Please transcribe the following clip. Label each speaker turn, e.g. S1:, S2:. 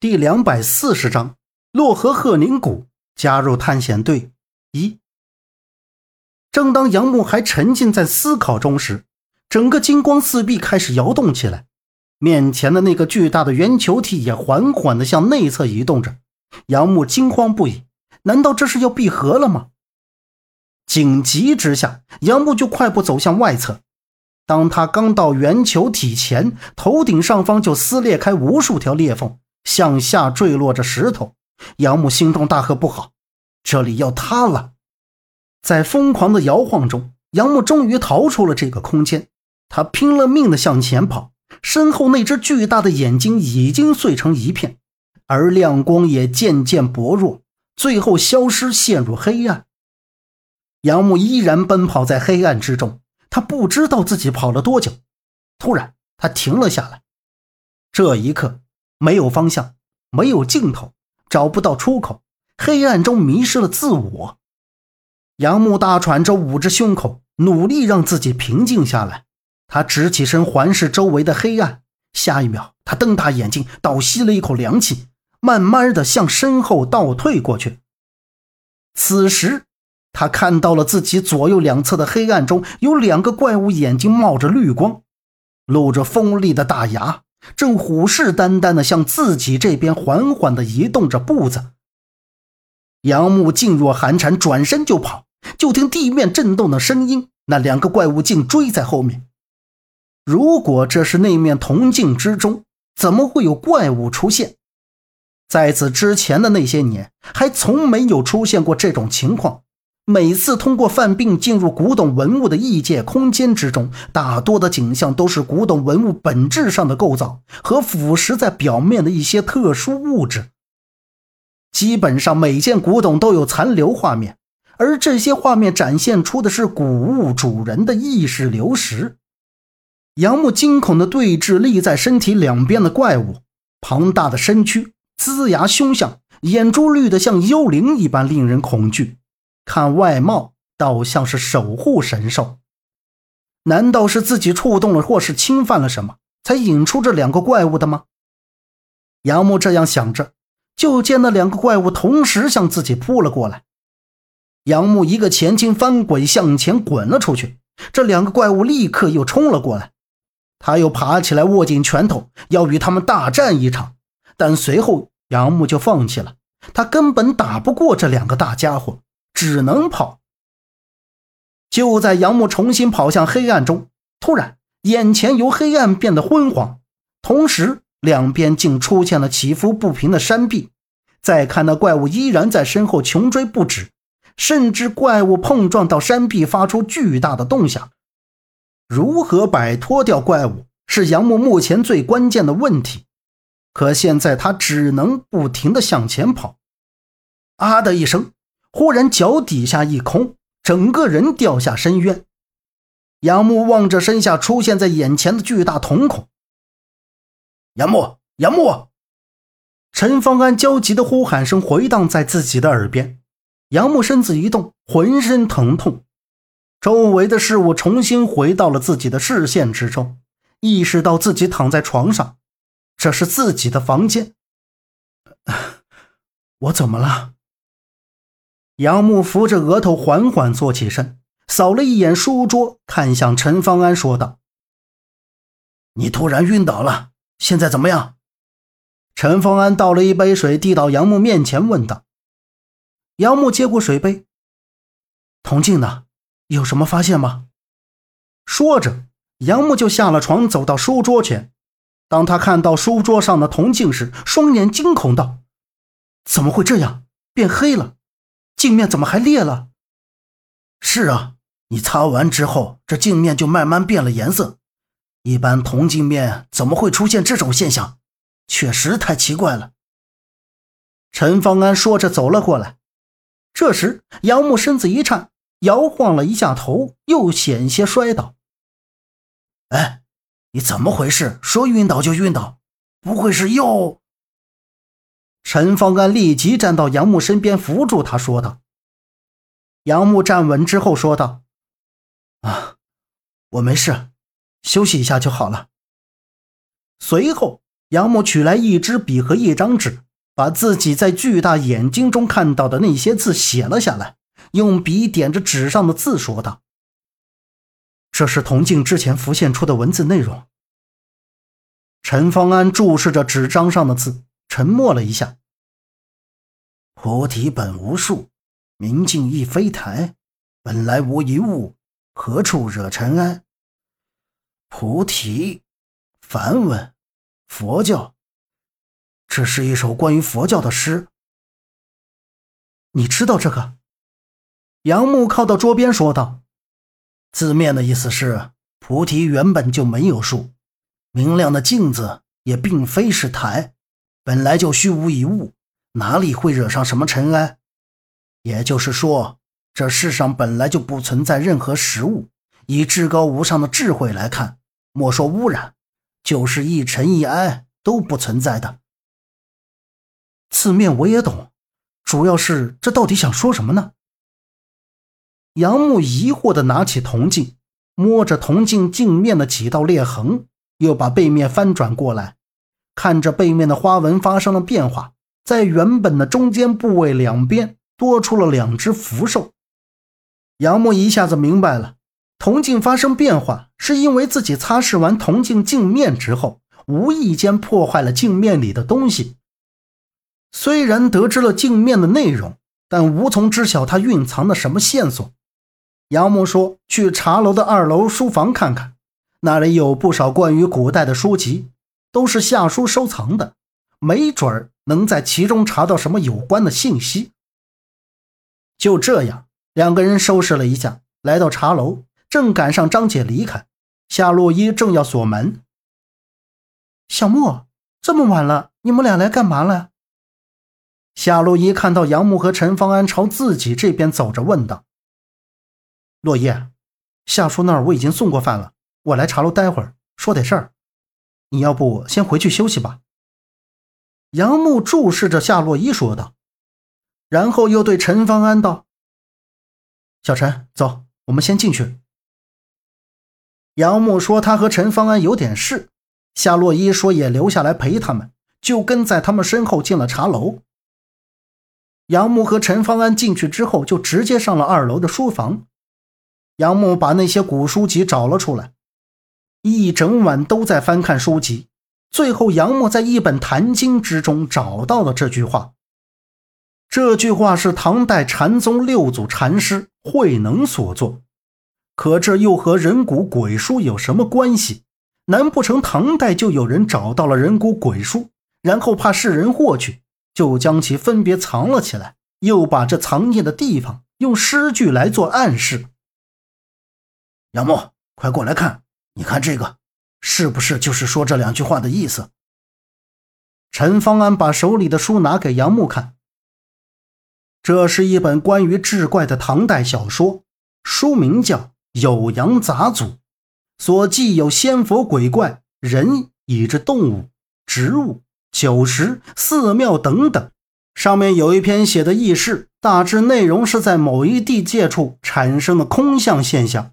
S1: 第两百四十章，洛河鹤宁谷加入探险队一。正当杨木还沉浸在思考中时，整个金光四壁开始摇动起来，面前的那个巨大的圆球体也缓缓地向内侧移动着。杨木惊慌不已，难道这是要闭合了吗？紧急之下，杨木就快步走向外侧。当他刚到圆球体前，头顶上方就撕裂开无数条裂缝。向下坠落着石头，杨木心中大喝：“不好，这里要塌了！”在疯狂的摇晃中，杨木终于逃出了这个空间。他拼了命的向前跑，身后那只巨大的眼睛已经碎成一片，而亮光也渐渐薄弱，最后消失，陷入黑暗。杨木依然奔跑在黑暗之中，他不知道自己跑了多久。突然，他停了下来。这一刻。没有方向，没有尽头，找不到出口，黑暗中迷失了自我。杨木大喘着，捂着胸口，努力让自己平静下来。他直起身，环视周围的黑暗。下一秒，他瞪大眼睛，倒吸了一口凉气，慢慢的向身后倒退过去。此时，他看到了自己左右两侧的黑暗中有两个怪物，眼睛冒着绿光，露着锋利的大牙。正虎视眈眈地向自己这边缓缓地移动着步子，杨木噤若寒蝉，转身就跑。就听地面震动的声音，那两个怪物竟追在后面。如果这是那面铜镜之中，怎么会有怪物出现？在此之前的那些年，还从没有出现过这种情况。每次通过犯病进入古董文物的异界空间之中，大多的景象都是古董文物本质上的构造和腐蚀在表面的一些特殊物质。基本上每件古董都有残留画面，而这些画面展现出的是古物主人的意识流失。杨木惊恐地对峙立在身体两边的怪物，庞大的身躯，龇牙凶相，眼珠绿得像幽灵一般，令人恐惧。看外貌，倒像是守护神兽。难道是自己触动了，或是侵犯了什么，才引出这两个怪物的吗？杨木这样想着，就见那两个怪物同时向自己扑了过来。杨木一个前倾翻滚，向前滚了出去。这两个怪物立刻又冲了过来，他又爬起来，握紧拳头，要与他们大战一场。但随后杨木就放弃了，他根本打不过这两个大家伙。只能跑。就在杨木重新跑向黑暗中，突然眼前由黑暗变得昏黄，同时两边竟出现了起伏不平的山壁。再看那怪物依然在身后穷追不止，甚至怪物碰撞到山壁发出巨大的动响。如何摆脱掉怪物是杨木目前最关键的问题。可现在他只能不停地向前跑。啊的一声。忽然，脚底下一空，整个人掉下深渊。杨木望着身下出现在眼前的巨大瞳孔。杨木，杨木！陈方安焦急的呼喊声回荡在自己的耳边。杨木身子一动，浑身疼痛，周围的事物重新回到了自己的视线之中，意识到自己躺在床上，这是自己的房间。我怎么了？杨木扶着额头，缓缓坐起身，扫了一眼书桌，看向陈方安，说道：“你突然晕倒了，现在怎么样？”陈方安倒了一杯水，递到杨木面前，问道：“杨木接过水杯，铜镜呢？有什么发现吗？”说着，杨木就下了床，走到书桌前。当他看到书桌上的铜镜时，双眼惊恐道：“怎么会这样？变黑了！”镜面怎么还裂了？
S2: 是啊，你擦完之后，这镜面就慢慢变了颜色。一般铜镜面怎么会出现这种现象？确实太奇怪了。
S1: 陈方安说着走了过来。这时，杨木身子一颤，摇晃了一下头，又险些摔倒。
S2: 哎，你怎么回事？说晕倒就晕倒，不会是又……
S1: 陈方安立即站到杨木身边，扶住他，说道：“杨木站稳之后说道：‘啊，我没事，休息一下就好了。’随后，杨木取来一支笔和一张纸，把自己在巨大眼睛中看到的那些字写了下来，用笔点着纸上的字说道：“这是铜镜之前浮现出的文字内容。”陈方安注视着纸张上的字，沉默了一下。
S2: 菩提本无树，明镜亦非台，本来无一物，何处惹尘埃？菩提，梵文，佛教。这是一首关于佛教的诗。
S1: 你知道这个？杨木靠到桌边说道：“
S2: 字面的意思是，菩提原本就没有树，明亮的镜子也并非是台，本来就虚无一物。”哪里会惹上什么尘埃？也就是说，这世上本来就不存在任何实物。以至高无上的智慧来看，莫说污染，就是一尘一埃都不存在的。
S1: 字面我也懂，主要是这到底想说什么呢？杨木疑惑地拿起铜镜，摸着铜镜镜面的几道裂痕，又把背面翻转过来，看着背面的花纹发生了变化。在原本的中间部位两边多出了两只福寿，杨木一下子明白了，铜镜发生变化是因为自己擦拭完铜镜镜面之后，无意间破坏了镜面里的东西。虽然得知了镜面的内容，但无从知晓它蕴藏的什么线索。杨木说：“去茶楼的二楼书房看看，那里有不少关于古代的书籍，都是夏叔收藏的，没准儿。”能在其中查到什么有关的信息？就这样，两个人收拾了一下，来到茶楼，正赶上张姐离开，夏洛伊正要锁门。小莫，这么晚了，你们俩来干嘛了？夏洛伊看到杨木和陈方安朝自己这边走着，问道：“洛伊，夏叔那儿我已经送过饭了，我来茶楼待会儿，说点事儿，你要不先回去休息吧。”杨木注视着夏洛伊说道，然后又对陈方安道：“小陈，走，我们先进去。”杨木说：“他和陈方安有点事。”夏洛伊说：“也留下来陪他们。”就跟在他们身后进了茶楼。杨木和陈方安进去之后，就直接上了二楼的书房。杨木把那些古书籍找了出来，一整晚都在翻看书籍。最后，杨默在一本《坛经》之中找到了这句话。这句话是唐代禅宗六祖禅师慧能所作，可这又和人骨鬼书有什么关系？难不成唐代就有人找到了人骨鬼书，然后怕世人获取，就将其分别藏了起来，又把这藏匿的地方用诗句来做暗示？
S2: 杨默，快过来看，你看这个。是不是就是说这两句话的意思？
S1: 陈方安把手里的书拿给杨木看，这是一本关于志怪的唐代小说，书名叫《酉阳杂祖》，所记有仙佛鬼怪、人以至动物、植物、酒食、寺庙等等。上面有一篇写的轶事，大致内容是在某一地界处产生的空相现象。